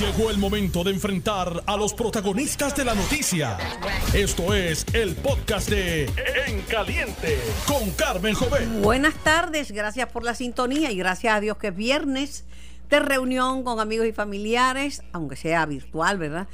Llegó el momento de enfrentar a los protagonistas de la noticia. Esto es el podcast de En Caliente con Carmen Jovet. Buenas tardes, gracias por la sintonía y gracias a Dios que es viernes de reunión con amigos y familiares, aunque sea virtual, ¿verdad?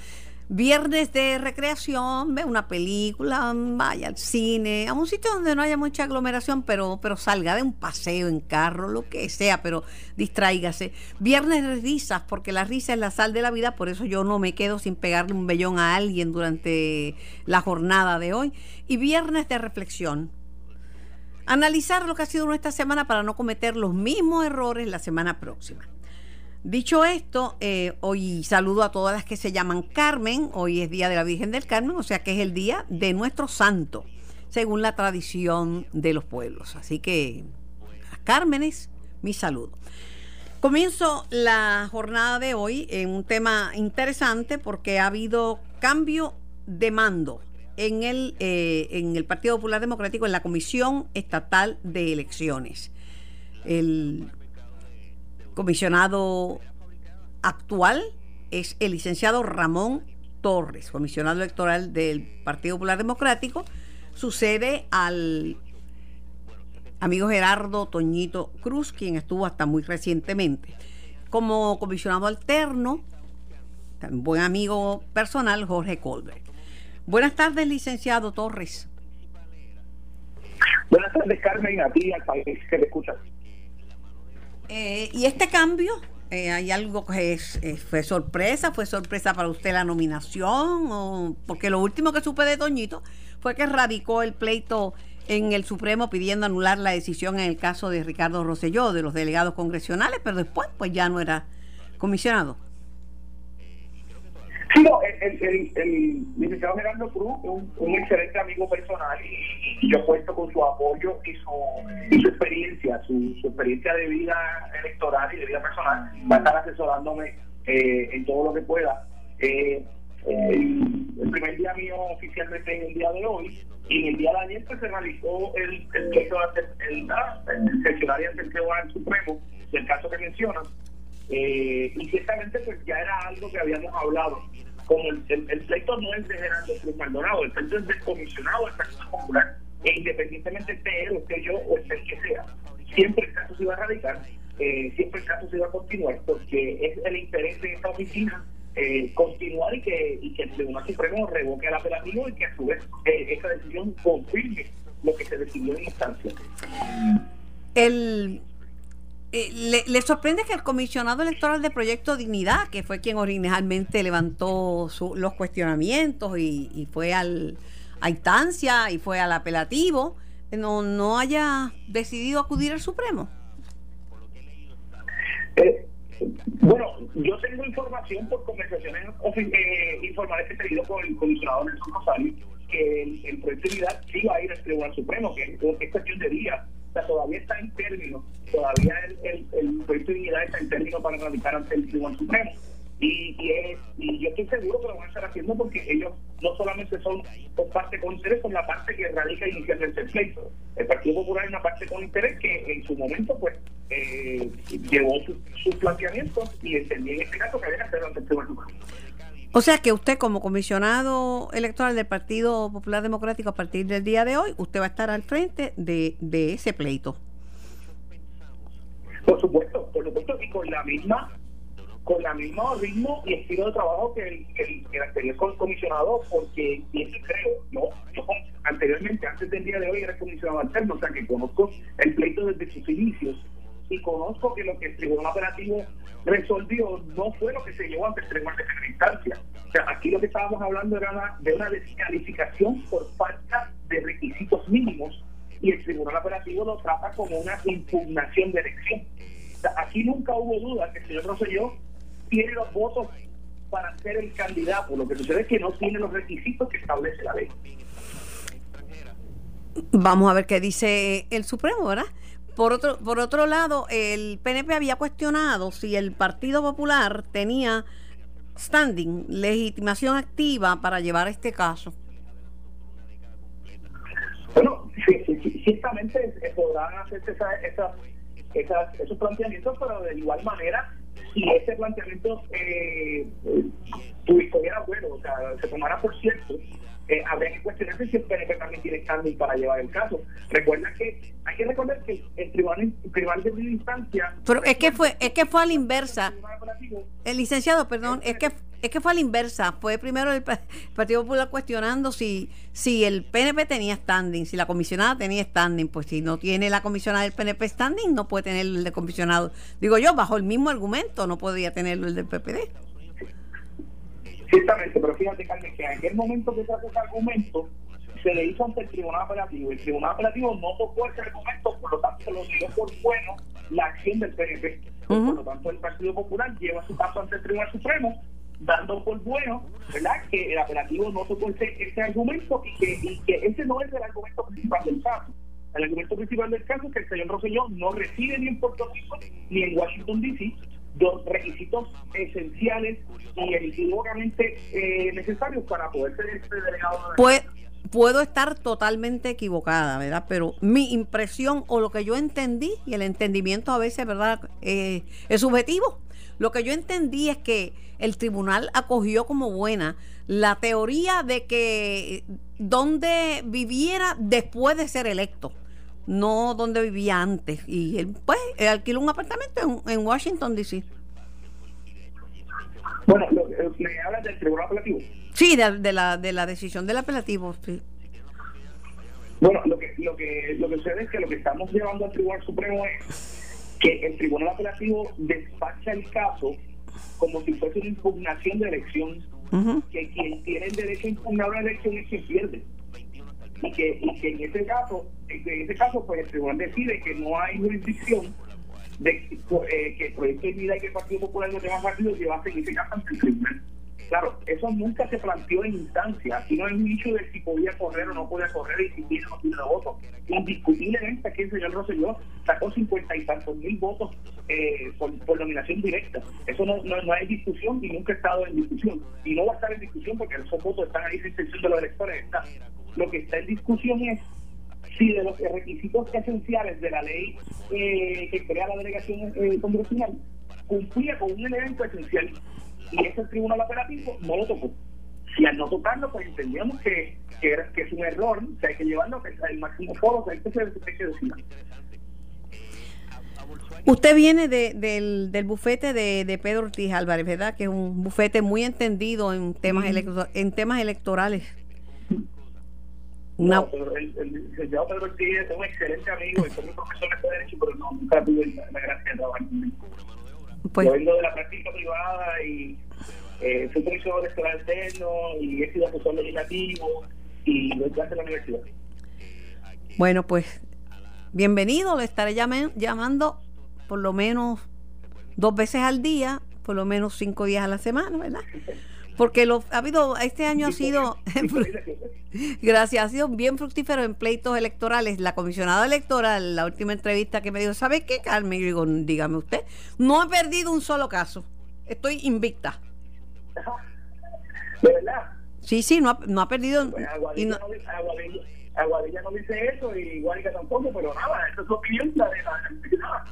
Viernes de recreación, ve una película, vaya al cine, a un sitio donde no haya mucha aglomeración, pero, pero salga de un paseo en carro, lo que sea, pero distráigase. Viernes de risas, porque la risa es la sal de la vida, por eso yo no me quedo sin pegarle un vellón a alguien durante la jornada de hoy. Y viernes de reflexión. Analizar lo que ha sido nuestra semana para no cometer los mismos errores la semana próxima. Dicho esto, eh, hoy saludo a todas las que se llaman Carmen. Hoy es Día de la Virgen del Carmen, o sea que es el día de nuestro santo, según la tradición de los pueblos. Así que, a Cármenes, mi saludo. Comienzo la jornada de hoy en un tema interesante porque ha habido cambio de mando en el, eh, en el Partido Popular Democrático, en la Comisión Estatal de Elecciones. El comisionado actual es el licenciado Ramón Torres, comisionado electoral del Partido Popular Democrático, sucede al amigo Gerardo Toñito Cruz, quien estuvo hasta muy recientemente. Como comisionado alterno, buen amigo personal, Jorge Colbert. Buenas tardes, licenciado Torres. Buenas tardes, Carmen, a ti al país que te escucha. Eh, ¿Y este cambio? Eh, ¿Hay algo que es, eh, fue sorpresa? ¿Fue sorpresa para usted la nominación? O, porque lo último que supe de Toñito fue que radicó el pleito en el Supremo pidiendo anular la decisión en el caso de Ricardo Rosselló, de los delegados congresionales, pero después pues ya no era comisionado. Sí, no, el, el, el, licenciado Gerardo Cruz es un, excelente amigo personal y, yo cuento con su apoyo y su, su experiencia, su, su, experiencia de vida electoral y de vida personal. Va a estar asesorándome eh, en todo lo que pueda. Eh, el primer día mío oficialmente es el día de hoy y en el día de ayer pues, se realizó el, el, seccionario ante el Tribunal Supremo del caso que mencionas eh, y ciertamente pues ya era algo que habíamos hablado. El, pleito no es de Gerardo Cruz Maldonado, el pleito es del comisionado del Partido Popular, e independientemente esté él, esté yo o el que sea, siempre el caso se iba a radicar, eh, siempre el caso se iba a continuar, porque es el interés de esta oficina eh, continuar y que, y que el Tribunal Supremo revoque el apelativo y que a su vez eh, esa decisión confirme lo que se decidió en instancia. El eh, le, sorprende que el comisionado electoral de Proyecto Dignidad, que fue quien originalmente levantó su, los cuestionamientos y, y, fue al, a instancia y fue al apelativo, no, no haya decidido acudir al Supremo? Eh, bueno, yo tengo información por conversaciones eh, informales que he tenido con el comisionado Nelson Rosario que el, proyecto de dignidad sí va a ir al Tribunal Supremo, que es cuestión de días o sea, todavía está en término, todavía el, el, proyecto de dignidad está en término para radicar ante el Tribunal Supremo. Y, y, es, y, yo estoy seguro que lo van a estar haciendo porque ellos no solamente son por parte con interés, son la parte que radica inicialmente el pleito. El Partido Popular es una parte con interés que en su momento pues eh, llevó sus su planteamientos y entendí en este caso que había que hacerlo ante el Tribunal Supremo. O sea que usted como comisionado electoral del Partido Popular Democrático a partir del día de hoy, usted va a estar al frente de, ese pleito. Por supuesto, por supuesto, y con la misma con la mismo ritmo y estilo de trabajo que el, el, el anterior comisionado, porque siempre creo, no, yo anteriormente, antes del día de hoy, era comisionado alterno, o sea que conozco el pleito desde sus inicios y conozco que lo que el Tribunal Operativo resolvió no fue lo que se llevó ante el Tribunal de primera instancia. O sea, aquí lo que estábamos hablando era de una descalificación por falta de requisitos mínimos y el Tribunal Operativo lo trata como una impugnación de elección. Aquí nunca hubo duda que el señor Rosselló tiene los votos para ser el candidato. Lo que sucede es que no tiene los requisitos que establece la ley. Vamos a ver qué dice el Supremo, ¿verdad? Por otro, por otro lado, el PNP había cuestionado si el Partido Popular tenía standing, legitimación activa para llevar este caso. Bueno, sí, sí, ciertamente podrán hacerse esa, esa, esas, esos planteamientos, pero de igual manera si ese planteamiento eh, tuviera bueno, o sea, se tomara por cierto, eh, habría que cuestionarse si el PNP también tiene standing para llevar el caso. Recuerda que hay que recordar que el tribunal, el tribunal de primera instancia. Pero es que fue, es que fue a la inversa. El licenciado, perdón, es que es que fue a la inversa. Fue primero el Partido Popular cuestionando si, si el PNP tenía standing, si la comisionada tenía standing. Pues si no tiene la comisionada del PNP standing, no puede tener el de comisionado. Digo yo, bajo el mismo argumento, no podía tenerlo el del PPD. Ciertamente, pero fíjate, Carmen, que en aquel momento que trató ese argumento, se le hizo ante el Tribunal Apelativo. El Tribunal Apelativo no tocó ese argumento, por lo tanto, se lo dio por bueno la acción del PNP. Por lo tanto, el Partido Popular lleva su caso ante el Tribunal Supremo dando por bueno, ¿verdad?, que el apelativo no tocó ese, argumento y que, y que ese no es el argumento principal del caso. El argumento principal del caso es que el señor Rosselló no reside ni en Puerto Rico ni en Washington, D.C., dos requisitos esenciales y equivocamente eh, necesarios para poder ser este delegado. Pues, puedo estar totalmente equivocada, ¿verdad? Pero mi impresión o lo que yo entendí, y el entendimiento a veces, ¿verdad?, eh, es subjetivo. Lo que yo entendí es que el tribunal acogió como buena la teoría de que donde viviera después de ser electo, no donde vivía antes. Y él, pues, alquiló un apartamento en, Washington, D.C. Bueno, ¿me hablas del tribunal apelativo? Sí, de, la, de la decisión del apelativo, sí. Bueno, lo que, lo, que, lo que sucede es que lo que estamos llevando al Tribunal Supremo es que el Tribunal Apelativo despacha el caso como si fuese una impugnación de elección, que quien tiene el derecho a impugnar una elección es quien pierde. Y que, y que en ese caso, en ese caso, pues el tribunal decide que no hay jurisdicción de eh, que el proyecto de vida y que el Partido Popular y los demás partidos llevasen ese caso ante el tribunal. Claro, eso nunca se planteó en instancia. Aquí no hay un dicho de si podía correr o no podía correr y si tiene o no tiene votos. Indiscutiblemente aquí el señor Rosselló sacó cincuenta y tantos mil votos eh, por, nominación directa. Eso no, no, hay discusión y nunca ha estado en discusión. Y no va a estar en discusión porque esos votos están ahí en intención de los electores. Está. Lo que está en discusión es si de los requisitos esenciales de la ley eh, que crea la delegación eh, congresional cumplía con un elemento esencial y ese tribunal operativo no lo tocó. Si al no tocarlo, pues entendíamos que, que, que es un error, que hay que llevarlo al máximo foro, que hay que, que decir. Usted viene de, del, del bufete de, de, Pedro Ortiz Álvarez, ¿verdad? Que es un bufete muy entendido en temas, en temas electorales. No, pero el, el licenciado Pedro Ortiz es un excelente amigo y fue mi profesor de Derecho, pero no, nunca tuve la, la gracia de trabajar conmigo. Pues, Yo vengo de la práctica privada y eh, fui profesor electoral externo y he sido asesor legislativo y doy clase en la universidad. Bueno, pues bienvenido, le estaré llamando por lo menos dos veces al día, por lo menos cinco días a la semana, ¿verdad? Porque lo, ha habido, este año ha sido, gracias, ha sido bien fructífero en pleitos electorales. La comisionada electoral, la última entrevista que me dijo, ¿sabe qué, Carmen? Y digo, dígame usted, no he perdido un solo caso, estoy invicta. ¿De verdad? Sí, sí, no ha, no ha perdido. Pues Aguadilla, no, Aguadilla, no dice eso y Guánica tampoco, pero nada, eso es opinión de la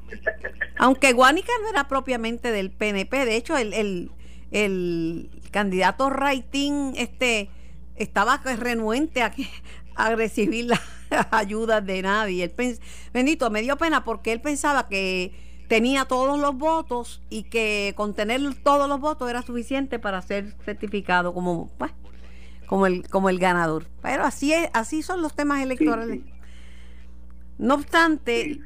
Aunque Guánica no era propiamente del PNP, de hecho, el, el, el candidato Raitín este, estaba renuente a, a recibir las ayudas de nadie. Él bendito, me dio pena porque él pensaba que tenía todos los votos y que con tener todos los votos era suficiente para ser certificado como pues, como el como el ganador. Pero así es, así son los temas electorales. No obstante,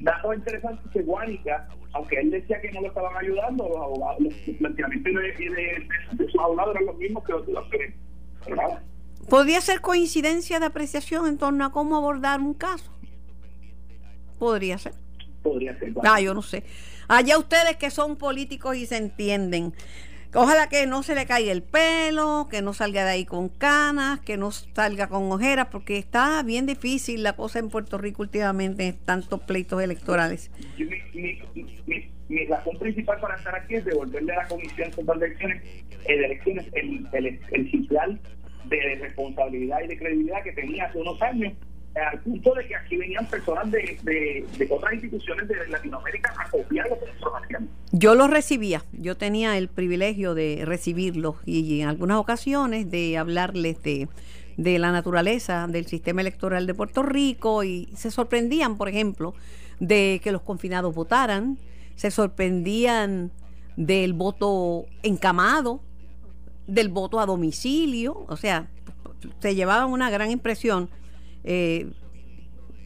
dato interesante que Guánica, aunque él decía que no lo estaban ayudando, los abogados, los planteamientos de, de, de, sus abogados eran los mismos que los de los que ¿Podría ser coincidencia de apreciación en torno a cómo abordar un caso? Podría ser. Podría ser. Ah, yo no sé. Allá ustedes que son políticos y se entienden. Ojalá que no se le caiga el pelo, que no salga de ahí con canas, que no salga con ojeras, porque está bien difícil la cosa en Puerto Rico últimamente en tantos pleitos electorales. Mi, razón principal para estar aquí es devolverle a la Comisión Central de Elecciones, eh, de elecciones el, el, de responsabilidad y de credibilidad que tenía hace unos años al punto de que aquí venían personas de, de, otras instituciones de Latinoamérica a copiar lo que nosotros hacíamos. Yo los recibía, yo tenía el privilegio de recibirlos y en algunas ocasiones de hablarles de, de la naturaleza del sistema electoral de Puerto Rico y se sorprendían, por ejemplo, de que los confinados votaran, se sorprendían del voto encamado, del voto a domicilio, o sea, se llevaban una gran impresión. Eh,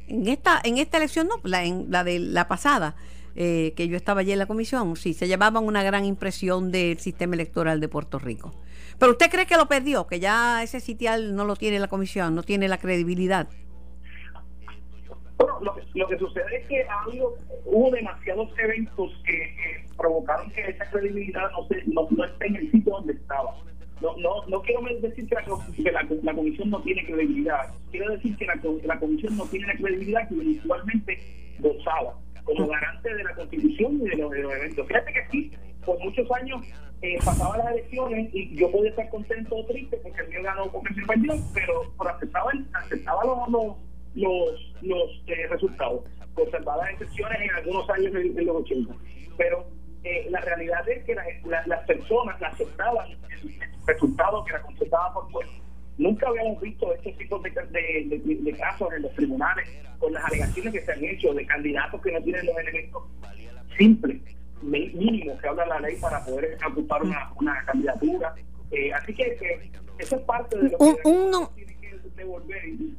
en esta en esta elección no, la, en la de la pasada, eh, que yo estaba allí en la comisión, sí, se llevaban una gran impresión del sistema electoral de Puerto Rico. Pero usted cree que lo perdió, que ya ese sitial no lo tiene la comisión, no tiene la credibilidad. Bueno, lo que, sucede es que ha habido, hubo demasiados eventos que provocaron que esa credibilidad no, se, no, no esté en el sitio donde estaba. No, no, no quiero decir que, la, comisión no tiene credibilidad, quiero decir que la, la comisión no tiene la credibilidad que usualmente gozaba como garante de la constitución y de los, eventos. Fíjate que aquí, por muchos años, eh, pasaban las elecciones y yo podía estar contento o triste porque el mío ganó con participación, pero, pero aceptaba, aceptaba los, los, los, eh, resultados. Las excepciones en algunos años de, los 80. Pero eh, la realidad es que las personas aceptaban el resultado que era consultado por pueblo. Nunca habíamos visto este tipo de, de, casos en los tribunales con las alegaciones que se han hecho de candidatos que no tienen los elementos simples, mínimos que habla la ley para poder ocupar una, una candidatura. Eh, así que, eso es parte de lo que un, un,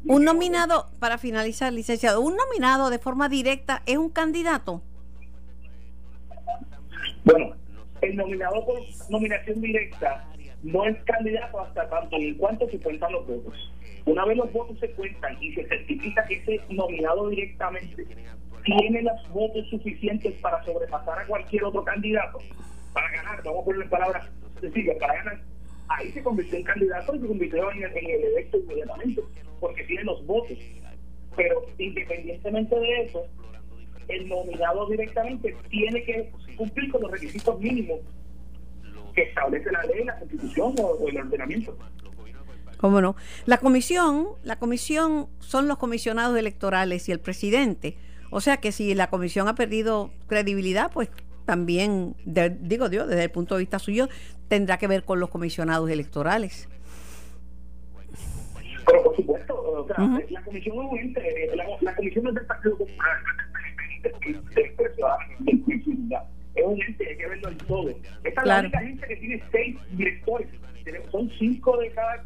un nominado, para finalizar, licenciado, un nominado de forma directa es un candidato. Bueno, el nominado por nominación directa no es candidato hasta tanto en cuanto se cuentan los votos. Una vez los votos se cuentan y se certifica que ese nominado directamente tiene los votos suficientes para sobrepasar a cualquier otro candidato, para ganar, vamos a ponerle palabras sencillas, para ganar, ahí se convirtió en candidato y se convirtió en el, en el electo inmediatamente, porque tiene los votos. Pero independientemente de eso, el nominado directamente tiene que cumplir con los requisitos mínimos que establece la ley, la constitución o, el ordenamiento. ¿Cómo no? La comisión, la comisión son los comisionados electorales y el presidente. O sea que si la comisión ha perdido credibilidad, pues también, digo yo, desde el punto de vista suyo, tendrá que ver con los comisionados electorales. Pero por supuesto, o sea, la comisión es la, la comisión es del Partido Popular, es un ente, hay que verlo en todo. Esta es la única gente que tiene seis directores. Son cinco de cada,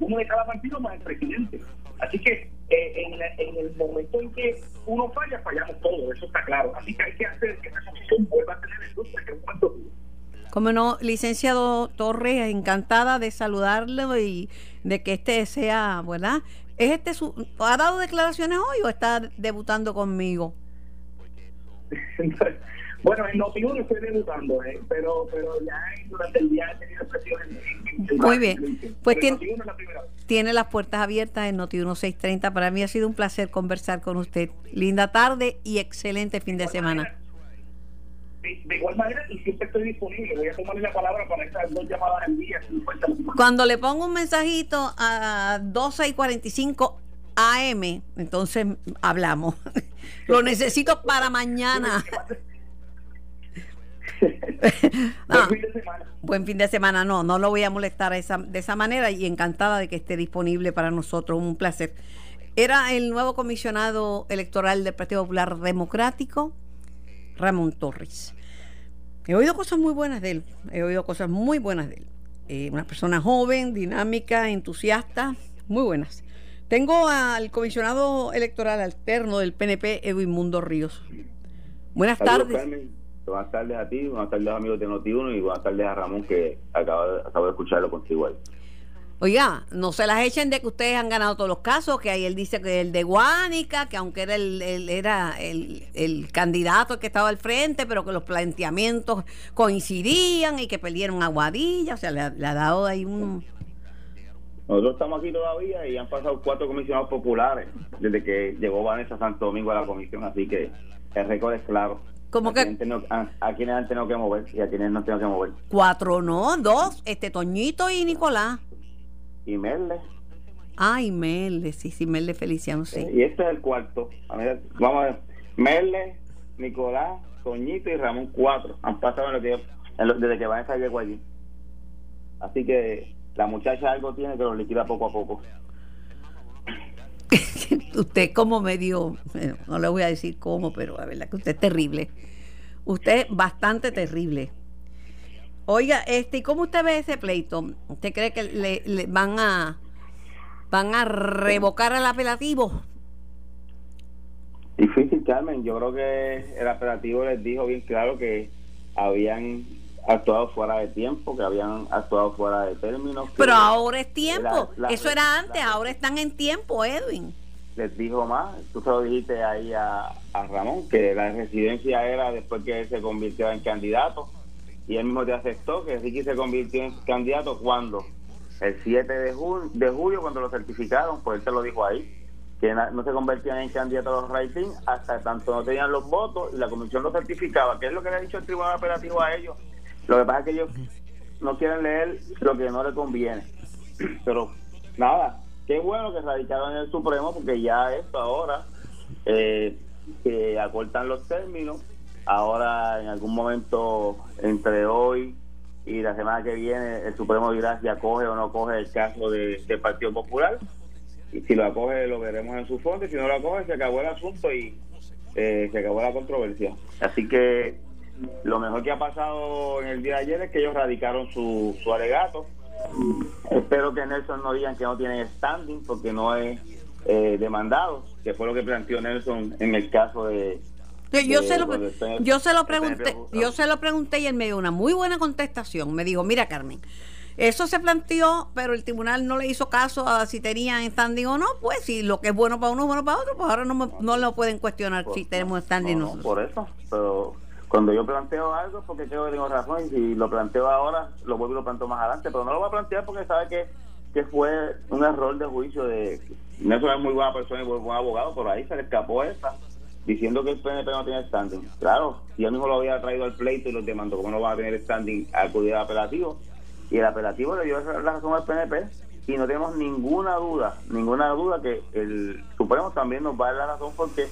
uno de cada partido más el presidente. Así que eh, en, en, el momento en que uno falla, fallamos todos, eso está claro. Así que hay que hacer que esa comisión vuelva a tener el que es cuanto como no, licenciado Torres, encantada de saludarlo y de que este sea, ¿verdad? ¿Es este su, ¿Ha dado declaraciones hoy o está debutando conmigo? Bueno, en Noti1 estoy debutando, ¿eh? pero, pero ya durante el día he tenido presiones. Muy bien. Pues tiene, tiene las puertas abiertas en Noti1 630. Para mí ha sido un placer conversar con usted. Linda tarde y excelente fin de, semana. de, igual manera, y siempre estoy disponible. Voy a tomarle la palabra para estas dos llamadas al día. Cuando le pongo un mensajito a 12 y 45 AM, entonces hablamos. Lo necesito para mañana. buen fin de semana. Buen fin de semana, no, no lo voy a molestar esa, de esa manera y encantada de que esté disponible para nosotros, un placer. Era el nuevo comisionado electoral del Partido Popular Democrático, Ramón Torres. He oído cosas muy buenas de él, he oído cosas muy buenas de él. Eh, una persona joven, dinámica, entusiasta, muy buenas. Tengo al comisionado electoral alterno del PNP, Edwin Mundo Ríos. Buenas tardes. Buenas tardes a ti, buenas tardes amigos de Noti1 y buenas tardes a Ramón que acaba, de escucharlo contigo ahí. Oiga, no se las echen de que ustedes han ganado todos los casos, que ahí él dice que el de Guánica, que aunque era el, era el, el, candidato que estaba al frente, pero que los planteamientos coincidían y que perdieron a Guadilla, o sea, le, ha dado ahí un... Nosotros estamos aquí todavía y han pasado cuatro comisionados populares desde que llegó Vanessa Santo Domingo a la comisión, así que el récord es claro. Como a que a, quienes han tenido que mover y a quienes no tenido que mover. Cuatro, no, dos, este Toñito y Nicolás. Y Merle. Ay, Merle, sí, sí, Merle Feliciano, sí. Y este es el cuarto. A ver, vamos a ver. Merle, Nicolás, Toñito y Ramón, cuatro. Han pasado en lo que, en lo- desde que Vanessa llegó allí. Así que la muchacha algo tiene que lo liquida poco a poco. Usted como medio, bueno, no le voy a decir cómo, pero la verdad que usted es terrible. Usted es bastante terrible. Oiga, este, ¿y cómo usted ve ese pleito? ¿Usted cree que le, le van a van a revocar el apelativo? Difícil, Carmen. Yo creo que el apelativo les dijo bien claro que habían actuado fuera de tiempo, que habían actuado fuera de términos. Pero ahora es tiempo. la- Eso era antes, ahora están en tiempo, Edwin. Les dijo más. Tú se lo dijiste ahí a, a Ramón, que la residencia era después que él se convirtió en candidato. Y él mismo te aceptó que Ricky se convirtió en candidato cuando el 7 de, ju- de julio, cuando lo certificaron, pues él te lo dijo ahí, que no se convertían en candidatos a los ratings hasta tanto no tenían los votos y la comisión lo certificaba, que es lo que le ha dicho el Tribunal Operativo a ellos. Lo que pasa es que ellos no quieren leer lo que no le conviene. Pero nada, qué bueno que radicaron en el Supremo porque ya esto ahora, eh, que acortan los términos, ahora en algún momento entre hoy y la semana que viene el Supremo dirá si acoge o no acoge el caso de, del Partido Popular. Y si lo acoge lo veremos en su fondo y si no lo acoge se acabó el asunto y eh, se acabó la controversia. Así que lo mejor que ha pasado en el día de ayer es que ellos radicaron su, su alegato espero que Nelson no digan que no tienen standing porque no es eh, demandado que fue lo que planteó Nelson en el caso de Yo, se lo, yo se lo pregunté, yo se lo pregunté y él me dio una muy buena contestación. Me dijo, mira Carmen, eso se planteó, pero el tribunal no le hizo caso a si tenían standing o no. Pues si lo que es bueno para uno es bueno para otro, pues ahora no, me- no lo pueden cuestionar si Por- tenemos standing no, no, nosotros. por eso pero cuando yo planteo algo porque creo que tengo razón y si lo planteo ahora lo vuelvo y lo planteo más adelante pero no lo voy a plantear porque sabe que, que fue un error de juicio de Nelson es muy buena persona y muy buen abogado pero ahí se le escapó esa diciendo que el PNP no tiene standing. Claro él mismo lo había traído al pleito y los demandó como no va a tener standing a acudir al apelativo y el apelativo le dio la razón al PNP y no tenemos ninguna duda, ninguna duda que el Supremo también nos va a dar la razón porque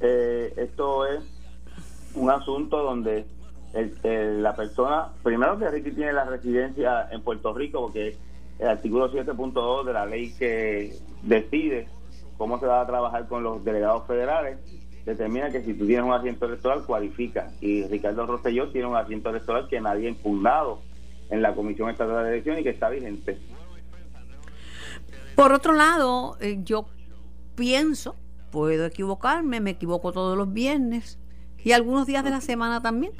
eh, esto es un asunto donde el- la persona, primero que Ricky tiene la residencia en Puerto Rico porque el artículo 7.2 de la ley que decide cómo se va a trabajar con los delegados federales determina que si tú tienes un asiento electoral cualifica y Ricardo Rosselló tiene un asiento electoral que nadie ha impugnado en la Comisión Estatal de Elecciones y que está vigente. Por otro lado, eh, yo pienso, puedo equivocarme, me equivoco todos los viernes y algunos días de la semana también.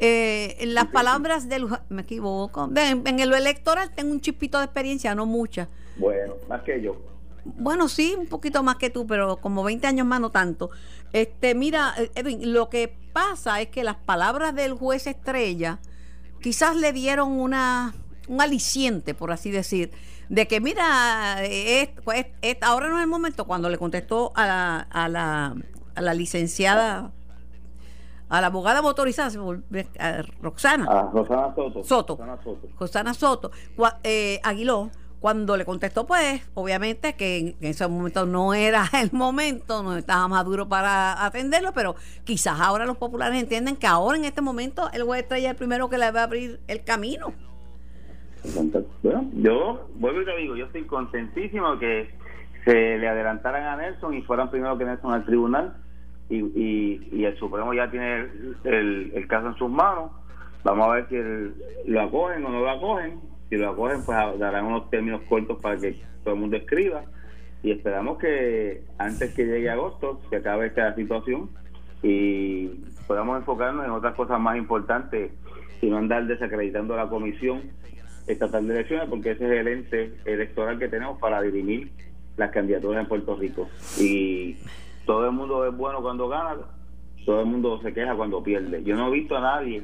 Eh, en las palabras del me equivoco en, en lo electoral tengo un chispito de experiencia no mucha Bueno, más que yo. Bueno, sí, un poquito más que tú, pero como 20 años más, no tanto. Este, mira, eh, Edwin, lo que pasa es que las palabras del juez Estrella quizás le dieron una un aliciente, por así decir, de que mira, es, pues, es- ahora no es el momento cuando le contestó a la, a la, a la licenciada, a la abogada motorizada, a Roxana. A Rosana Soto. Soto. Rosana Soto. Rosana Soto, eh, Aguiló, cuando le contestó, pues, obviamente que en, en ese momento no era el momento, no estaba maduro para atenderlo, pero quizás ahora los populares entienden que ahora en este momento el juez Estrella es el primero que le va a abrir el camino. Bueno, yo vuelvo y te digo, yo estoy contentísimo que se le adelantaran a Nelson y fueran primero que Nelson al tribunal y, y, y el Supremo ya tiene el, caso en sus manos. Vamos a ver si el- lo acogen o no lo acogen. Si lo acogen, pues darán unos términos cortos para que todo el mundo escriba y esperamos que antes que llegue agosto se acabe esta situación y podamos enfocarnos en otras cosas más importantes y no andar desacreditando a la comisión estatal de elecciones porque ese es el ente electoral que tenemos para dirimir las candidaturas en Puerto Rico y todo el mundo es bueno cuando gana todo el mundo se queja cuando pierde. Yo no he visto a nadie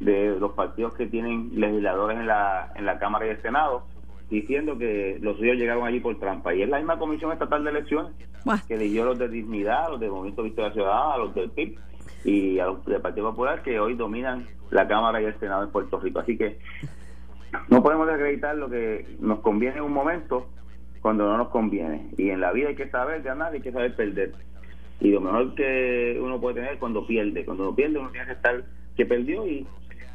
de los partidos que tienen legisladores en la en la Cámara y el Senado diciendo que los suyos llegaron allí por trampa. Y es la misma comisión estatal de elecciones que eligió a los de Dignidad, a los del Movimiento Victoria Ciudadana, a los del PIB y a los del Partido Popular que hoy dominan la Cámara y el Senado en Puerto Rico. Así que no podemos desacreditar lo que nos conviene en un momento cuando no nos conviene. Y en la vida hay que saber ganar, hay que saber perder. Y lo mejor que uno puede tener es cuando pierde. Cuando uno pierde, uno tiene que estar que perdió y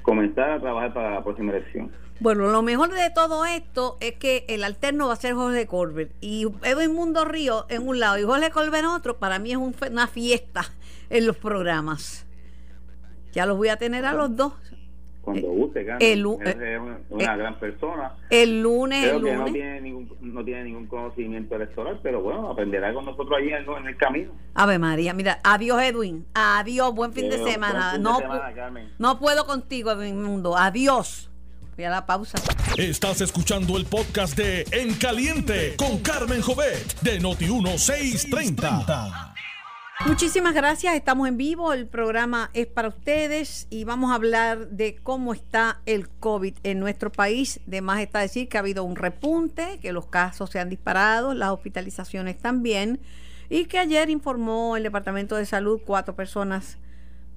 comenzar a trabajar para la próxima elección. Bueno, lo mejor de todo esto es que el alterno va a ser Jorge Corbett y Edwin Mundo Río en un lado y Jorge Corbett en otro. Para mí es una fiesta en los programas. Ya los voy a tener a los dos cuando eh, guste, El, es una, gran persona. El lunes, Creo que no tiene, ningún, no tiene ningún conocimiento electoral, pero bueno, aprenderá con nosotros allí en, en el camino. Ave María, mira, adiós Edwin, adiós, buen fin de semana. no, no puedo contigo, Edwin Mundo, adiós. Voy a la pausa. Estás escuchando el podcast de En Caliente con Carmen Jovet de Noti 1630. Muchísimas gracias, estamos en vivo, el programa es para ustedes y vamos a hablar de cómo está el COVID en nuestro país. De más está decir que ha habido un repunte, que los casos se han disparado, las hospitalizaciones también y que ayer informó el Departamento de Salud cuatro personas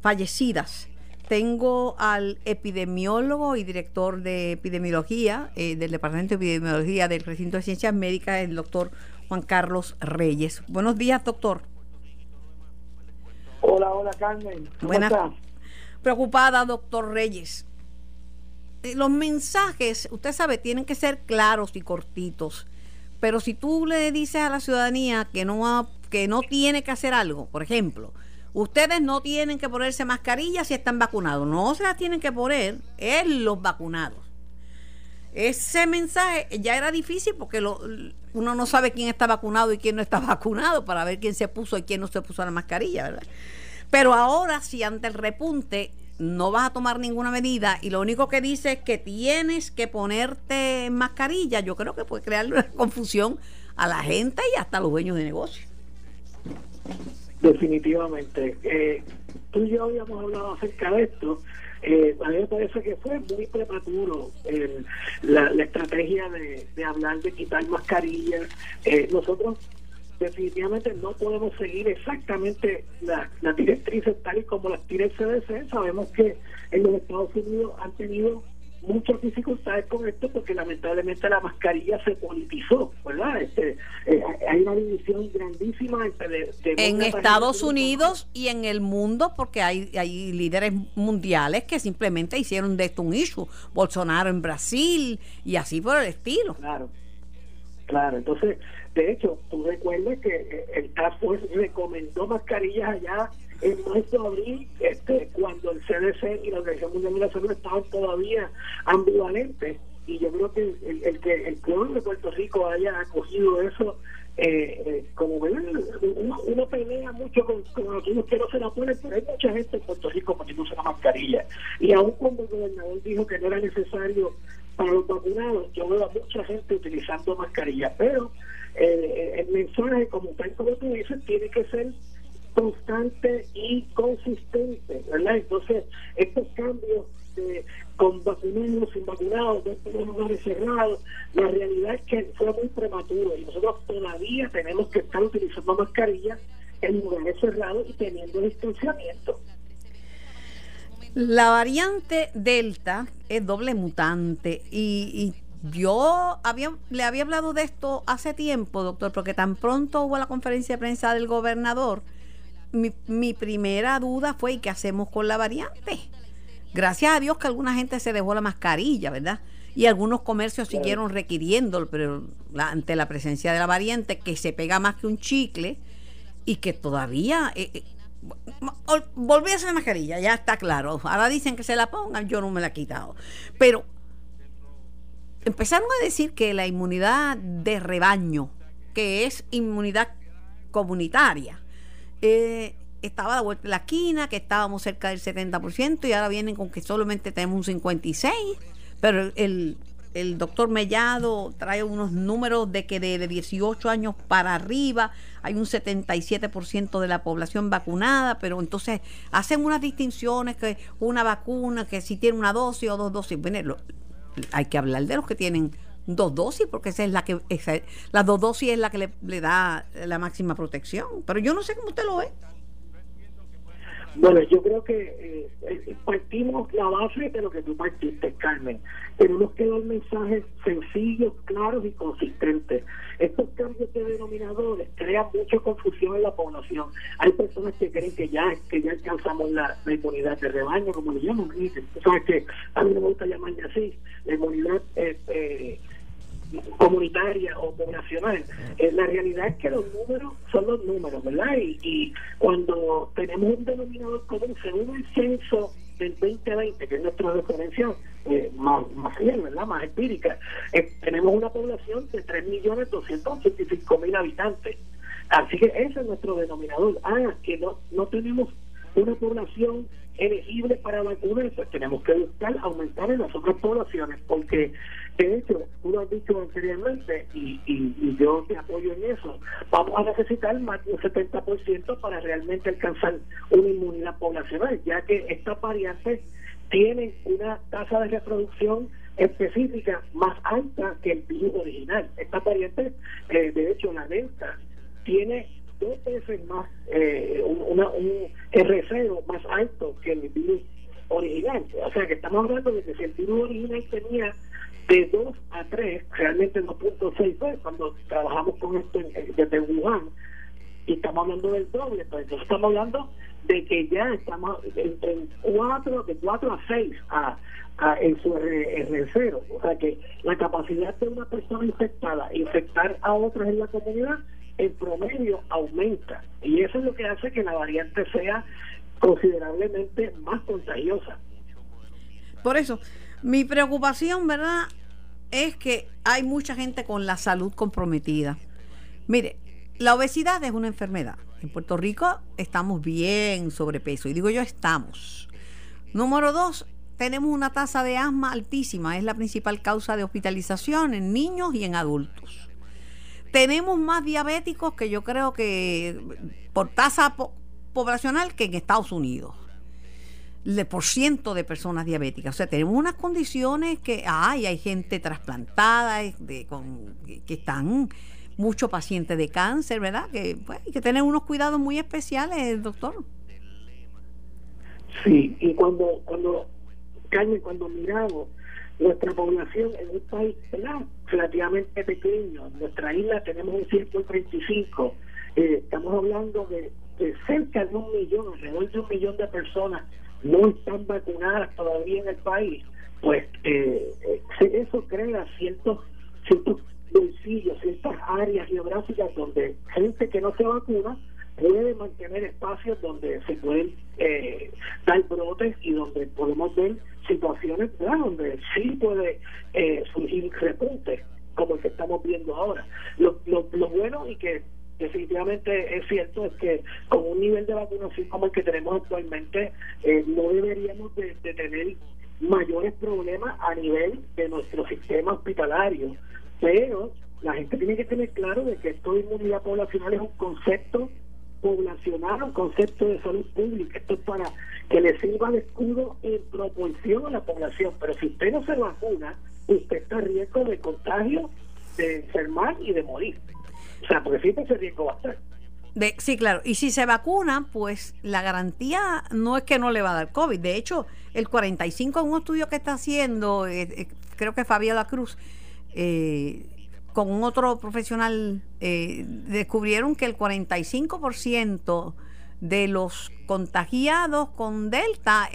fallecidas. Tengo al epidemiólogo y director de epidemiología eh, del Departamento de Epidemiología del Recinto de Ciencias Médicas, el doctor Juan Carlos Reyes. Buenos días, doctor. Hola, hola Carmen. ¿Cómo estás? Preocupada, doctor Reyes. Eh, los mensajes, usted sabe, tienen que ser claros y cortitos. Pero si tú le dices a la ciudadanía que no, que no tiene que hacer algo, por ejemplo, ustedes no tienen que ponerse mascarillas si están vacunados. No se las tienen que poner, es los vacunados. Ese mensaje ya era difícil porque lo, uno no sabe quién está vacunado y quién no está vacunado para ver quién se puso y quién no se puso la mascarilla, ¿verdad? Pero ahora, si ante el repunte no vas a tomar ninguna medida y lo único que dice es que tienes que ponerte mascarilla, yo creo que puede crear una confusión a la gente y hasta a los dueños de negocio. Definitivamente. Eh, tú y yo habíamos hablado acerca de esto eh, a mí me parece que fue muy prematuro la, estrategia de, hablar de quitar mascarillas. Eh, nosotros definitivamente no podemos seguir exactamente las directrices tal y como las tiene el CDC. Sabemos que en los Estados Unidos han tenido muchas dificultades con esto porque lamentablemente la mascarilla se politizó, ¿verdad? Este, eh, hay una división grandísima entre en Estados Unidos y en el mundo porque hay, hay líderes mundiales que simplemente hicieron de esto un issue, Bolsonaro en Brasil y así por el estilo. Claro, claro, entonces, de hecho, tú recuerdas que eh, el Task Force recomendó mascarillas allá en marzo abril, este, cuando el CDC y la Organización Mundial de la Salud estaban todavía ambivalentes, y yo creo que el, que el pueblo de Puerto Rico haya acogido eso, eh, eh como ven, uno, pelea mucho con, con aquellos que no se la ponen, pero hay mucha gente en Puerto Rico poniéndose la mascarilla. Y aún cuando el gobernador dijo que no era necesario para los vacunados, yo veo a mucha gente utilizando mascarilla, pero eh, el mensaje, como tal como tú dices, tiene que ser constante y consistente, ¿verdad? Entonces, estos cambios de, con vacunados, sin vacunados, dentro de lugares cerrados, la realidad es que fue muy prematuro y nosotros todavía tenemos que estar utilizando mascarillas en lugares cerrados y teniendo distanciamiento. La variante Delta es doble mutante y, y yo había, le había hablado de esto hace tiempo, doctor, porque tan pronto hubo la conferencia de prensa del gobernador, mi, primera duda fue, ¿y qué hacemos con la variante? Gracias a Dios que alguna gente se dejó la mascarilla, ¿verdad? Y algunos comercios siguieron requiriendo, pero ante la presencia de la variante, que se pega más que un chicle y que todavía... Eh, eh, volví a hacer mascarilla, ya está claro. Ahora dicen que se la pongan, yo no me la he quitado. Pero empezaron a decir que la inmunidad de rebaño, que es inmunidad comunitaria, eh, estaba la vuelta de la esquina, que estábamos cerca del 70% y ahora vienen con que solamente tenemos un 56%, pero el, el doctor Mellado trae unos números de que de, 18 años para arriba hay un 77% de la población vacunada, pero entonces hacen unas distinciones que una vacuna, que si tiene una dosis o dos dosis, bueno, hay que hablar de los que tienen dos dosis, porque esa es la que, las dos dosis es la que le, da la máxima protección. Pero yo no sé cómo usted lo ve. Bueno, yo creo que eh, eh, partimos la base de lo que tú partiste, Carmen. Tenemos que dar mensajes sencillos, claros y consistentes. Estos confusión en la población. Hay personas que creen que ya que ya alcanzamos la, inmunidad de rebaño, como le llaman. Sabes que a mí me gusta llamarle así, la inmunidad eh, eh, comunitaria o poblacional. Eh, la realidad es que los números son los números, ¿verdad? Y, y cuando tenemos un denominador común, según el censo del 2020, que es nuestra referencia eh, más, más fiel, ¿verdad? Más empírica, eh, tenemos una población de 3.285.000 habitantes. Así que ese es nuestro denominador. Ah, que no, no tenemos una población elegible para vacunar, pues tenemos que buscar aumentar en las otras poblaciones, porque de hecho, tú lo has dicho anteriormente y, y, yo te apoyo en eso, vamos a necesitar más de un 70% para realmente alcanzar una inmunidad poblacional, ya que estas variantes tienen una tasa de reproducción específica más alta que el virus original. Estas variantes, eh, de hecho, la Delta tiene dos veces más, eh, un R0 más alto que el virus original. O sea que estamos hablando de que si el virus original tenía de 2 a 3, realmente 2.6 pues, cuando trabajamos con esto desde Wuhan, y estamos hablando del doble, pues entonces estamos hablando de que ya estamos en, 4, de 4 a 6 a, en su R0. O sea que la capacidad de una persona infectada infectar a otras en la comunidad el promedio aumenta y eso es lo que hace que la variante sea considerablemente más contagiosa. Por eso, mi preocupación, ¿verdad? Es que hay mucha gente con la salud comprometida. Mire, la obesidad es una enfermedad. En Puerto Rico estamos bien sobrepeso. Y digo yo, estamos. Número dos, tenemos una tasa de asma altísima. Es la principal causa de hospitalización en niños y en adultos. Tenemos más diabéticos que yo creo que por tasa poblacional que en Estados Unidos. De por ciento de personas diabéticas. O sea, tenemos unas condiciones que hay, hay gente trasplantada, de, con, que están muchos pacientes de cáncer, ¿verdad? Que pues, hay que tener unos cuidados muy especiales, doctor. Sí, y cuando, cuando, cuando miramos nuestra población en un país relativamente pequeño, en nuestra isla tenemos un 135, eh, estamos hablando de, cerca de un millón, alrededor de un millón de personas no están vacunadas todavía en el país, pues eh, eh eso crea ciertos, ciertos bolsillos, ciertas áreas geográficas donde gente que no se vacuna puede mantener espacios donde se pueden eh, dar brotes y donde podemos ver situaciones donde sí puede eh, surgir repuntes como el que estamos viendo ahora. Lo, lo, lo bueno y que definitivamente es cierto es que con un nivel de vacunación como el que tenemos actualmente eh, no deberíamos de, tener mayores problemas a nivel de nuestro sistema hospitalario pero la gente tiene que tener claro de que esto de inmunidad poblacional es un concepto poblacional, un concepto de salud pública. Esto es para que le sirva de escudo en proporción a la población. Pero si usted no se vacuna, usted está en riesgo de contagio, de enfermar y de morir. O sea, porque siempre ese riesgo va a estar. De, sí, claro. Y si se vacuna, pues la garantía no es que no le va a dar COVID. De hecho, el 45 en un estudio que está haciendo, eh, eh, creo que Fabiola Cruz, eh, con otro profesional eh, descubrieron que el 45% de los contagiados con Delta,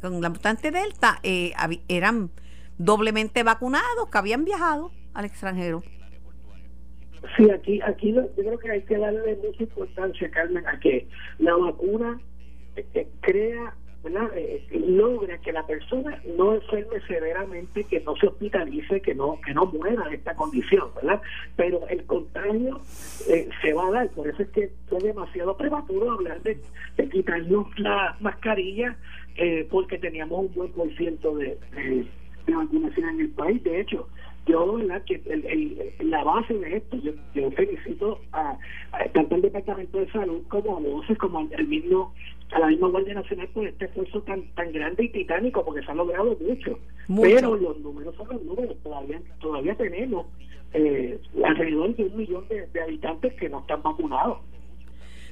con la mutante Delta, eran doblemente vacunados, que habían viajado al extranjero. Sí, aquí, aquí yo creo que hay que darle mucha importancia, Carmen, a que la vacuna crea eh, logra que la persona no enferme severamente, que no se hospitalice, que no que no muera de esta condición, ¿verdad? Pero el contagio eh, se va a dar, por eso es que es demasiado prematuro hablar de, quitarnos la mascarilla eh, porque teníamos un buen por ciento de, de, vacunación en el país. De hecho, yo, ¿verdad? Que el, la base de esto, yo, yo felicito a, tanto al Departamento de Salud como a voces, como al mismo a la misma Guardia Nacional por este esfuerzo tan tan grande y titánico porque se ha logrado mucho, pero los números son los números. Todavía todavía tenemos eh, alrededor de un millón de, habitantes que no están vacunados.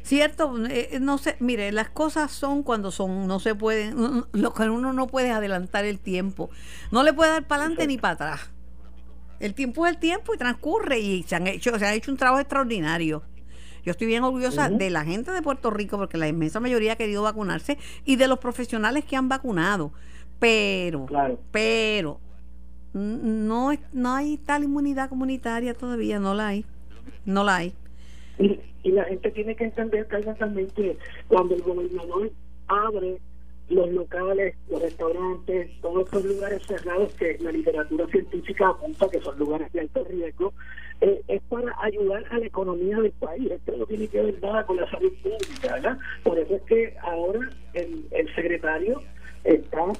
Cierto, eh, no sé, mire, las cosas son cuando son, no se pueden, lo que uno no puede adelantar el tiempo, no le puede dar para adelante ni para atrás. El tiempo es el tiempo y transcurre y se han hecho, se ha hecho un trabajo extraordinario. Yo estoy bien orgullosa de la gente de Puerto Rico porque la inmensa mayoría ha querido vacunarse y de los profesionales que han vacunado. Pero, pero, no, no hay tal inmunidad comunitaria todavía, no la hay. No la hay. Y, la gente tiene que entender que cuando el gobernador abre los locales, los restaurantes, todos estos lugares cerrados que la literatura científica apunta que son lugares de alto riesgo, eh, es para ayudar a la economía del país. Esto no tiene que ver nada con la salud pública, ¿verdad? Por eso es que ahora el, el secretario está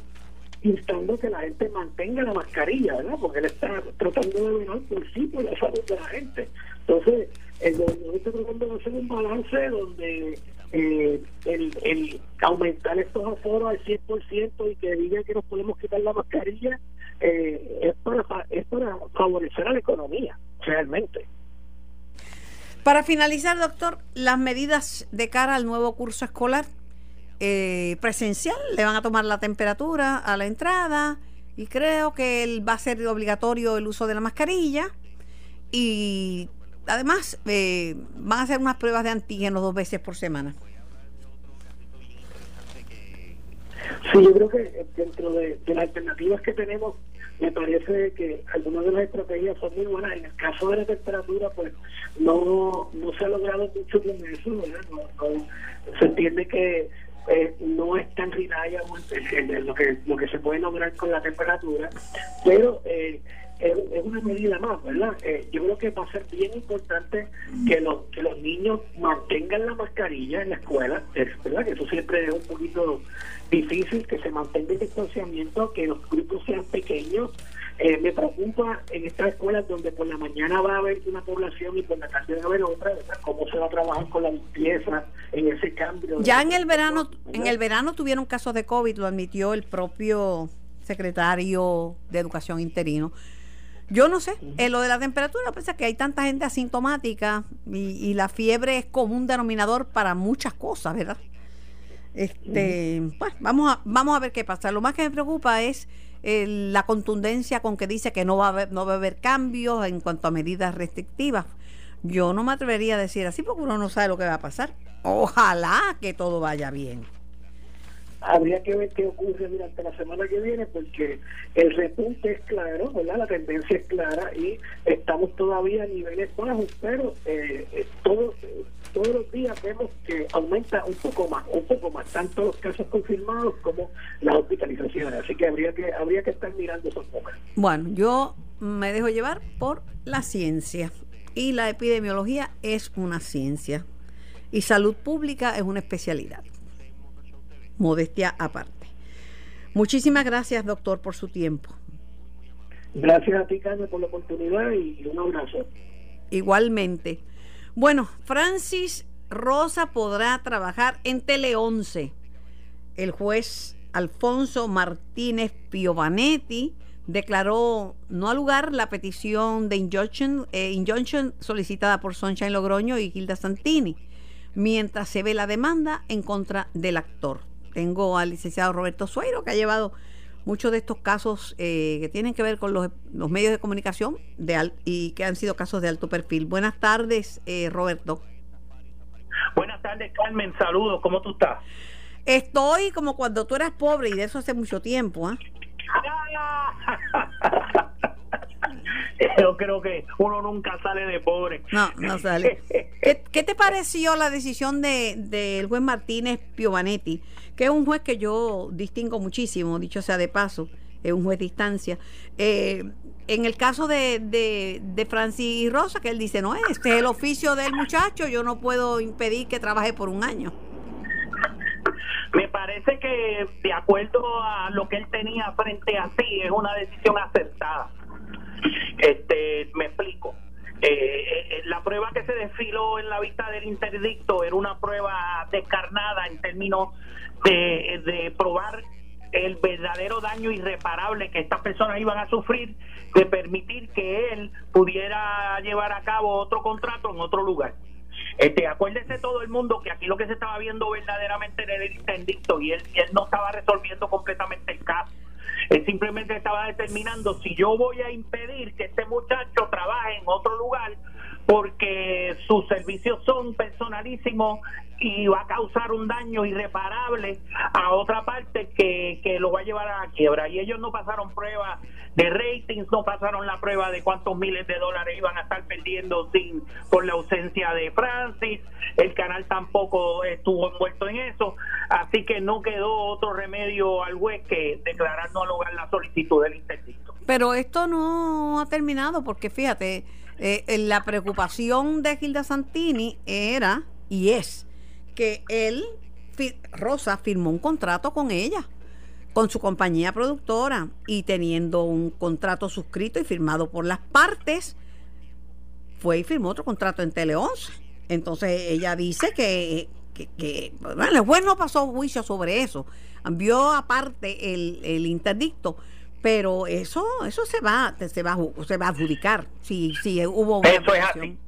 instando que la gente mantenga la mascarilla, ¿verdad? Porque él está tratando de velar por sí por la salud de la gente. Entonces, el gobernador está tratando de hacer un balance donde eh, el, aumentar estos aforos al 100% y que diga que nos podemos quitar la mascarilla eh, es, para, es para favorecer a la economía, realmente. Para finalizar, doctor, las medidas de cara al nuevo curso escolar eh, presencial, le van a tomar la temperatura a la entrada y creo que va a ser obligatorio el uso de la mascarilla y además eh, van a hacer unas pruebas de antígenos dos veces por semana. Sí, yo creo que dentro de, las alternativas que tenemos, me parece que algunas de las estrategias son muy buenas. En el caso de la temperatura, pues no, no se ha logrado mucho con eso, se entiende que eh, no es tan en lo que lo que se puede lograr con la temperatura, pero eh, es, una medida más, ¿verdad? Eh, yo creo que va a ser bien importante que los que los niños mantengan la mascarilla en la escuela, ¿verdad? Que eso siempre es un poquito difícil, que se mantenga el distanciamiento, que los grupos sean pequeños eh, me preocupa en estas escuelas donde por la mañana va a haber una población y por la tarde va a haber otra, cómo se va a trabajar con la limpieza en ese cambio. Ya en el verano, en el verano tuvieron casos de COVID, lo admitió el propio secretario de Educación interino. Yo no sé, en lo de la temperatura, pese que hay tanta gente asintomática y, la fiebre es como un denominador para muchas cosas, ¿verdad? Este, pues, vamos a, vamos a ver qué pasa. Lo más que me preocupa es la contundencia con que dice que no va, a haber, no va a haber cambios en cuanto a medidas restrictivas. Yo no me atrevería a decir así porque uno no sabe lo que va a pasar. Ojalá que todo vaya bien. Habría que ver qué ocurre durante la semana que viene porque el repunte es claro, ¿verdad? La tendencia es clara y estamos todavía a niveles bajos, pero eh, eh todo todos los días vemos que aumenta un poco más, un poco más, tanto los casos confirmados como las hospitalizaciones. Así que habría que, habría que estar mirando esos números. Bueno, yo me dejo llevar por la ciencia y la epidemiología es una ciencia y salud pública es una especialidad. Modestia aparte. Muchísimas gracias, doctor, por su tiempo. Gracias a ti, Carmen, por la oportunidad y un abrazo. Igualmente. Bueno, Francis Rosa podrá trabajar en Tele 11. El juez Alfonso Martínez Piovanetti declaró no al lugar la petición de injunction, eh, injunction solicitada por Sunshine Logroño y Gilda Santini, mientras se ve la demanda en contra del actor. Tengo al licenciado Roberto Sueiro, que ha llevado muchos de estos casos eh, que tienen que ver con los, medios de comunicación de y que han sido casos de alto perfil. Buenas tardes, eh, Roberto. Buenas tardes, Carmen. Saludos. ¿Cómo tú estás? Estoy como cuando tú eras pobre y de eso hace mucho tiempo. ¿ah? Yo creo que uno nunca sale de pobre. No, no sale. ¿Qué, te pareció la decisión del de, juez Martínez Piovanetti, que es un juez que yo distingo muchísimo, dicho sea de paso, es un juez de instancia? Eh, en el caso de, de, de, Francis Rosa, que él dice, no, este es el oficio del muchacho, yo no puedo impedir que trabaje por un año. Me parece que de acuerdo a lo que él tenía frente a sí, es una decisión acertada este, me explico. Eh, eh, la prueba que se desfiló en la vista del interdicto era una prueba descarnada en términos de, de probar el verdadero daño irreparable que estas personas iban a sufrir de permitir que él pudiera llevar a cabo otro contrato en otro lugar. Este, acuérdese todo el mundo que aquí lo que se estaba viendo verdaderamente era el interdicto y él, él no estaba resolviendo completamente el caso. Él simplemente estaba determinando si yo voy a impedir que este muchacho trabaje en otro lugar, porque sus servicios son personalísimos y va a causar un daño irreparable a otra parte que, que lo va a llevar a la quiebra. Y ellos no pasaron pruebas de ratings, no pasaron la prueba de cuántos miles de dólares iban a estar perdiendo sin por la ausencia de Francis. El canal tampoco estuvo envuelto en eso, así que no quedó otro remedio al juez que declarar no lugar la solicitud del interdicto. Pero esto no ha terminado porque fíjate, eh, la preocupación de Gilda Santini era y es que él, Rosa, firmó un contrato con ella, con su compañía productora, y teniendo un contrato suscrito y firmado por las partes, fue y firmó otro contrato en Tele 11. Entonces ella dice que, bueno, el juez no pasó juicio sobre eso, envió aparte el, el interdicto, pero eso eso se va se va se va a adjudicar si si hubo una eso es así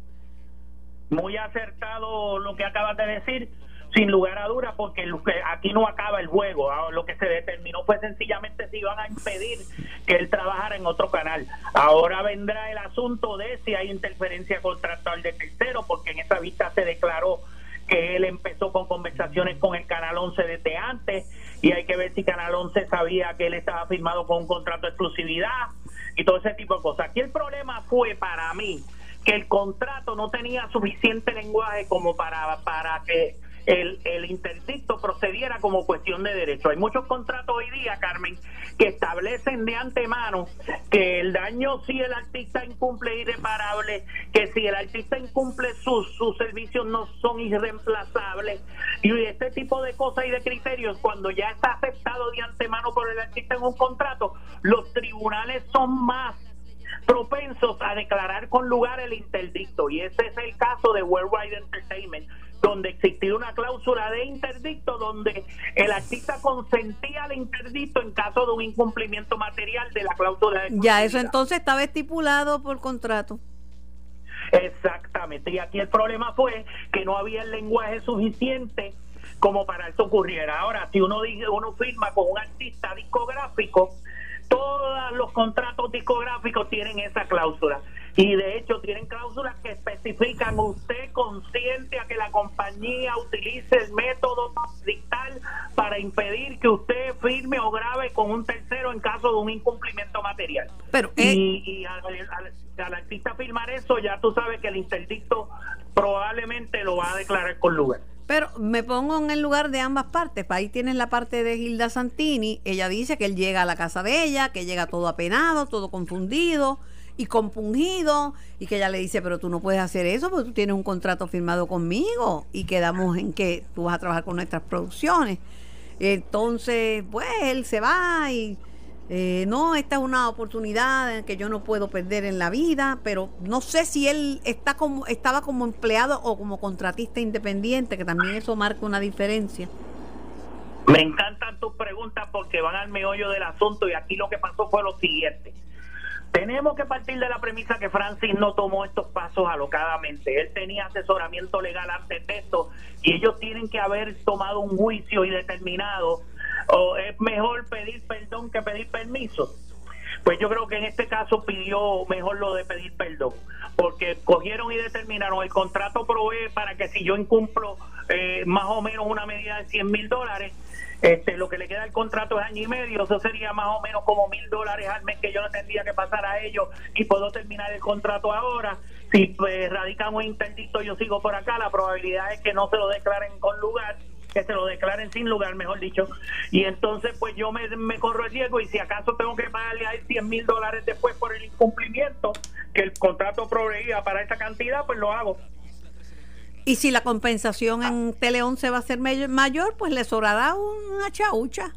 muy acertado lo que acabas de decir, sin lugar a dudas, porque aquí no acaba el juego. Ah, lo que se determinó fue sencillamente si iban a impedir que él trabajara en otro canal. Ahora vendrá el asunto de si hay interferencia contractual de tercero, porque en esa vista se declaró que él empezó con conversaciones con el Canal 11 desde antes y hay que ver si Canal 11 sabía que él estaba firmado con un contrato de exclusividad y todo ese tipo de cosas. Aquí el problema fue para mí que el contrato no tenía suficiente lenguaje como para, para que el, el interdicto procediera como cuestión de derecho. Hay muchos contratos hoy día, Carmen, que establecen de antemano que el daño si el artista incumple es irreparable, que si el artista incumple sus, sus servicios no son irreemplazables y este tipo de cosas y de criterios cuando ya está aceptado de antemano por el artista en un contrato, los tribunales son más propensos a declarar con lugar el interdicto y ese es el caso de Worldwide Entertainment donde existía una cláusula de interdicto donde el artista consentía al interdicto en caso de un incumplimiento material de la cláusula de Ya eso entonces estaba estipulado por contrato. Exactamente, y aquí el problema fue que no había el lenguaje suficiente como para eso ocurriera. Ahora, si uno dice, uno firma con un artista discográfico, todos los contratos discográficos tienen esa cláusula. Y de hecho tienen cláusulas que especifican usted consciente a que la compañía utilice el método digital para impedir que usted firme o grabe con un tercero en caso de un incumplimiento material. Pero, y, eh, al, artista firmar eso, ya tú sabes que el interdicto probablemente lo va a declarar con lugar. Pero me pongo en el lugar de ambas partes. Ahí tienes la parte de Gilda Santini. Ella dice que él llega a la casa de ella, que llega todo apenado, todo confundido y compungido. Y que ella le dice, pero tú no puedes hacer eso porque tú tienes un contrato firmado conmigo y quedamos en que tú vas a trabajar con nuestras producciones. Entonces, pues él se va y eh, no, esta es una oportunidad que yo no puedo perder en la vida, pero no sé si él está como, estaba como empleado o como contratista independiente, que también eso marca una diferencia. Me encantan tus preguntas porque van al meollo del asunto y aquí lo que pasó fue lo siguiente. Tenemos que partir de la premisa que Francis no tomó estos pasos alocadamente. Él tenía asesoramiento legal antes de esto y ellos tienen que haber tomado un juicio y determinado o es mejor pedir perdón que pedir permiso. Pues yo creo que en este caso pidió mejor lo de pedir perdón, porque cogieron y determinaron el contrato provee para que si yo incumplo eh, más o menos una medida de 100 mil dólares, este, lo que le queda al contrato es año y medio, eso sería más o menos como mil dólares al mes que yo no tendría que pasar a ellos y puedo terminar el contrato ahora. Si pues, radicamos interdicto, yo sigo por acá, la probabilidad es que no se lo declaren con lugar que se lo declaren sin lugar, mejor dicho. Y entonces, pues yo me, corro el riesgo y si acaso tengo que pagarle a él 100 mil dólares después por el incumplimiento que el contrato proveía para esa cantidad, pues lo hago. Y si la compensación en Teleón se va a ser mayor, pues le sobrará una chaucha.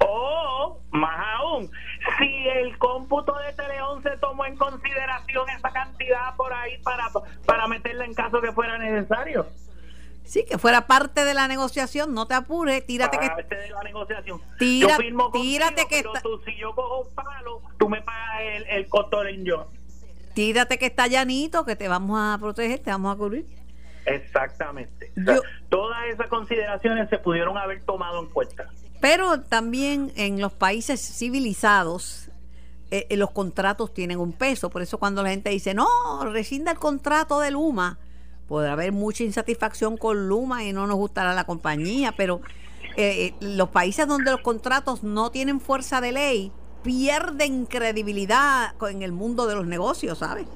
O, más aún, si el cómputo de Teleón se tomó en consideración esa cantidad por ahí para, para meterla en caso que fuera necesario. Sí, que fuera parte de la negociación, no te apures, tírate que... Parte de la negociación. Tira, tírate que está... si yo cojo un palo, tú me pagas el, el costo del. Tírate que está llanito, que te vamos a proteger, te vamos a cubrir. Exactamente. todas esas consideraciones se pudieron haber tomado en cuenta. Pero también en los países civilizados eh, eh, los contratos tienen un peso. Por eso cuando la gente dice, no, rescinda el contrato de Luma, podrá haber mucha insatisfacción con Luma y no nos gustará la compañía, pero eh, los países donde los contratos no tienen fuerza de ley pierden credibilidad en el mundo de los negocios, ¿sabes?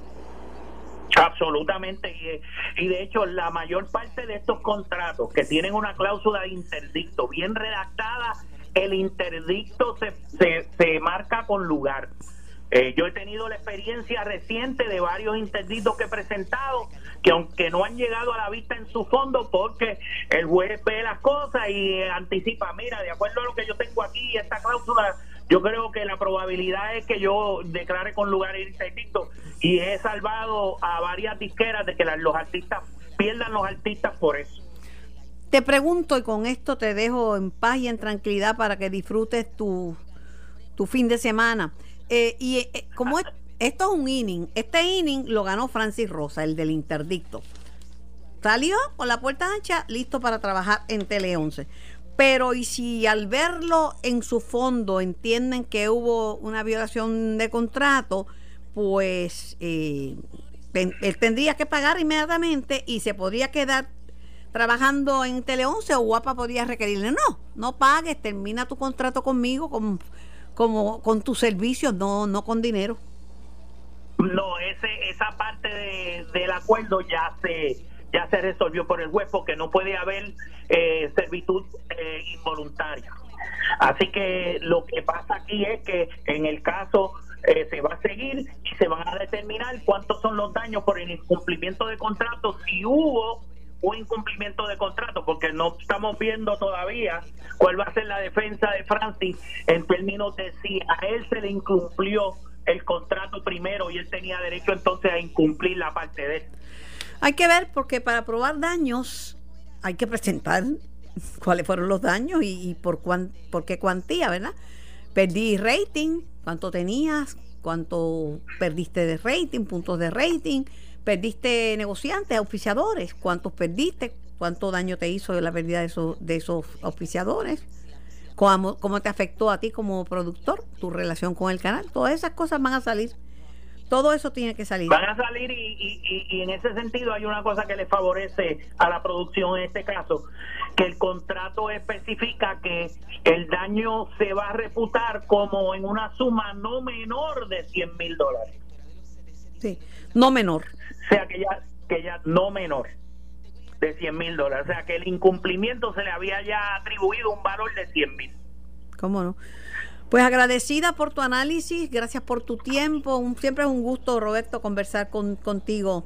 Absolutamente, y, y, de hecho la mayor parte de estos contratos que tienen una cláusula de interdicto bien redactada, el interdicto se, se, se marca con lugar. Eh, yo he tenido la experiencia reciente de varios interdictos que he presentado, que aunque no han llegado a la vista en su fondo, porque el juez ve las cosas y anticipa, mira, de acuerdo a lo que yo tengo aquí, esta cláusula yo creo que la probabilidad es que yo declare con lugar interdicto y he salvado a varias disqueras de que los artistas pierdan los artistas por eso. Te pregunto y con esto te dejo en paz y en tranquilidad para que disfrutes tu, tu fin de semana. Eh, y eh, como esto es un inning, este inning lo ganó Francis Rosa, el del interdicto. Salió con la puerta ancha, listo para trabajar en Tele 11. Pero y si al verlo en su fondo entienden que hubo una violación de contrato, pues eh, él tendría que pagar inmediatamente y se podría quedar trabajando en Tele 11 o Guapa podría requerirle, no, no pagues, termina tu contrato conmigo con, como, con tus servicios, no, no con dinero. No, ese, esa parte del acuerdo ya se ya se resolvió por el juez porque no puede haber eh, servitud eh, involuntaria. Así que lo que pasa aquí es que en el caso eh, se va a seguir y se van a determinar cuántos son los daños por el incumplimiento de contrato, si hubo un incumplimiento de contrato, porque no estamos viendo todavía cuál va a ser la defensa de Francis en términos de si a él se le incumplió el contrato primero y él tenía derecho entonces a incumplir la parte de él. Hay que ver porque para probar daños hay que presentar cuáles fueron los daños y, por, cuán, por qué cuantía, ¿verdad? Perdí rating, cuánto tenías, cuánto perdiste de rating, puntos de rating, perdiste negociantes, auspiciadores, cuántos perdiste, cuánto daño te hizo la pérdida de esos, de esos auspiciadores, cómo, cómo te afectó a ti como productor, tu relación con el canal, todas esas cosas van a salir todo eso tiene que salir. Van a salir y, y, en ese sentido hay una cosa que le favorece a la producción en este caso, que el contrato especifica que el daño se va a reputar como en una suma no menor de 100 mil dólares. Sí, no menor. O sea que ya, que ya no menor de 100 mil dólares. O sea que el incumplimiento se le había ya atribuido un valor de 100 mil. ¿Cómo no? Pues agradecida por tu análisis, gracias por tu tiempo. siempre es un gusto, Roberto, conversar con, contigo.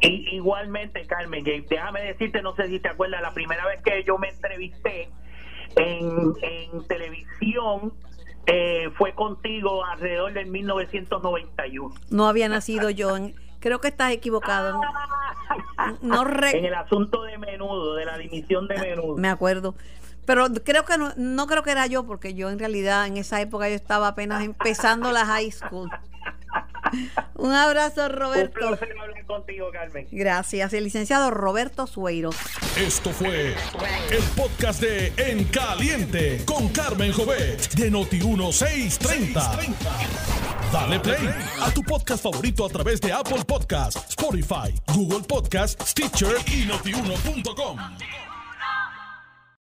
igualmente, Carmen, déjame decirte, no sé si te acuerdas, la primera vez que yo me entrevisté en, televisión eh, fue contigo alrededor del 1991. No había nacido yo. creo que estás equivocado. No en el asunto de menudo, de la dimisión de menudo. Me acuerdo. Pero creo que no, no creo que era yo, porque yo en realidad en esa época yo estaba apenas empezando la high school. Un abrazo, Roberto. Un placer hablar contigo, Carmen. Gracias. El licenciado Roberto Sueiro. Esto fue el podcast de En Caliente con Carmen Jovet de Noti1630. Dale play a tu podcast favorito a través de Apple Podcasts, Spotify, Google Podcasts, Stitcher y notiuno.com.